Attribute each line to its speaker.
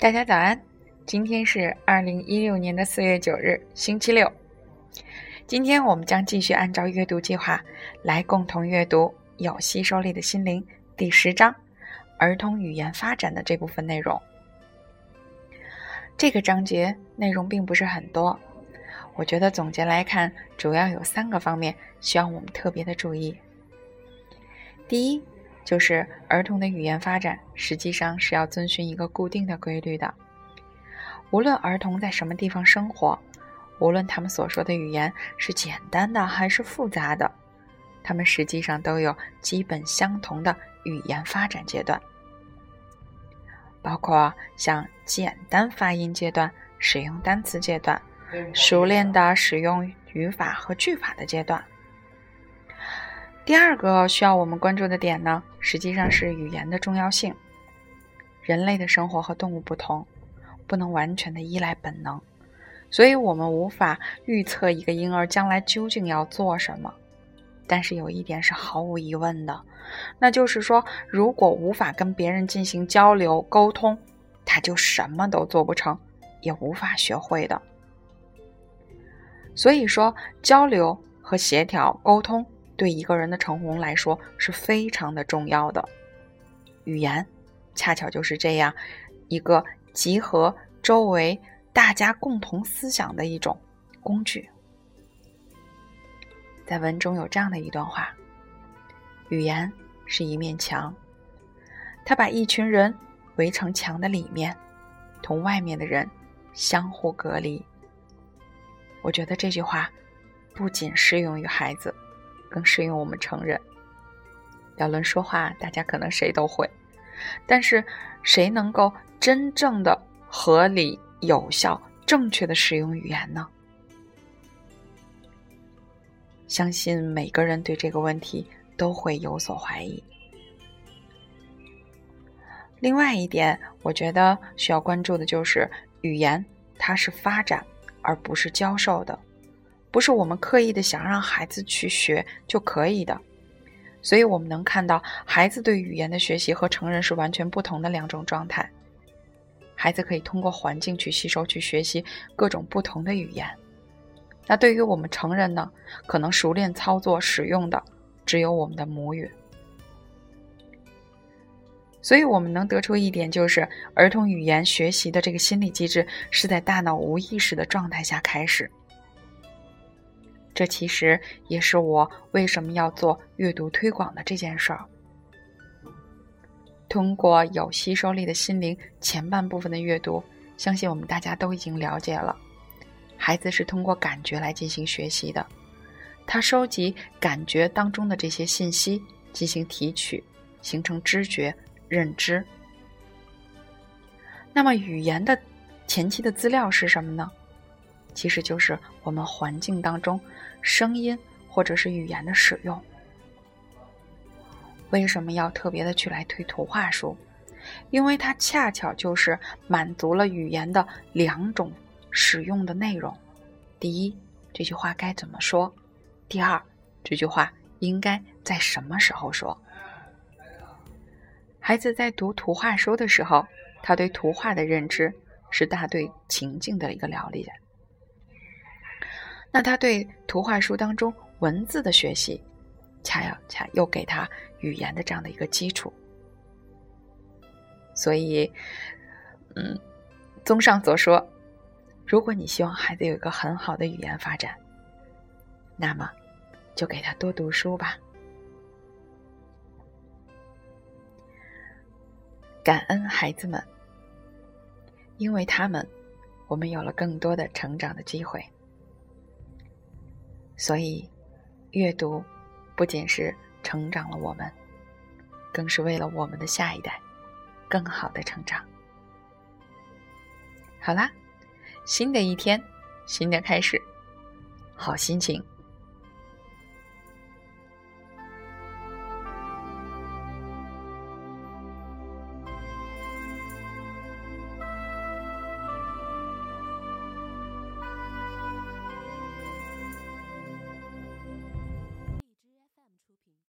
Speaker 1: 大家早安，今天是二零一六年的四月九日，星期六。今天我们将继续按照阅读计划来共同阅读《有吸收力的心灵》第十章“儿童语言发展”的这部分内容。这个章节内容并不是很多，我觉得总结来看，主要有三个方面需要我们特别的注意。第一，就是儿童的语言发展实际上是要遵循一个固定的规律的。无论儿童在什么地方生活，无论他们所说的语言是简单的还是复杂的，他们实际上都有基本相同的语言发展阶段，包括像简单发音阶段、使用单词阶段、熟练的使用语法和句法的阶段。第二个需要我们关注的点呢，实际上是语言的重要性。人类的生活和动物不同，不能完全的依赖本能，所以我们无法预测一个婴儿将来究竟要做什么。但是有一点是毫无疑问的，那就是说，如果无法跟别人进行交流沟通，他就什么都做不成，也无法学会的。所以说，交流和协调沟通。对一个人的成功来说是非常的重要的。语言恰巧就是这样一个集合周围大家共同思想的一种工具。在文中有这样的一段话：语言是一面墙，它把一群人围成墙的里面，同外面的人相互隔离。我觉得这句话不仅适用于孩子。更适用我们成人。要论说话，大家可能谁都会，但是谁能够真正的合理、有效、正确的使用语言呢？相信每个人对这个问题都会有所怀疑。另外一点，我觉得需要关注的就是语言，它是发展而不是教授的。不是我们刻意的想让孩子去学就可以的，所以我们能看到孩子对语言的学习和成人是完全不同的两种状态。孩子可以通过环境去吸收、去学习各种不同的语言，那对于我们成人呢，可能熟练操作使用的只有我们的母语。所以我们能得出一点，就是儿童语言学习的这个心理机制是在大脑无意识的状态下开始。这其实也是我为什么要做阅读推广的这件事儿。通过有吸收力的心灵前半部分的阅读，相信我们大家都已经了解了，孩子是通过感觉来进行学习的，他收集感觉当中的这些信息进行提取，形成知觉认知。那么语言的前期的资料是什么呢？其实就是我们环境当中声音或者是语言的使用。为什么要特别的去来推图画书？因为它恰巧就是满足了语言的两种使用的内容。第一，这句话该怎么说？第二，这句话应该在什么时候说？孩子在读图画书的时候，他对图画的认知是大对情境的一个了解。那他对图画书当中文字的学习，恰要恰又给他语言的这样的一个基础。所以，嗯，综上所说，如果你希望孩子有一个很好的语言发展，那么就给他多读书吧。感恩孩子们，因为他们，我们有了更多的成长的机会。所以，阅读不仅是成长了我们，更是为了我们的下一代更好的成长。好啦，新的一天，新的开始，好心情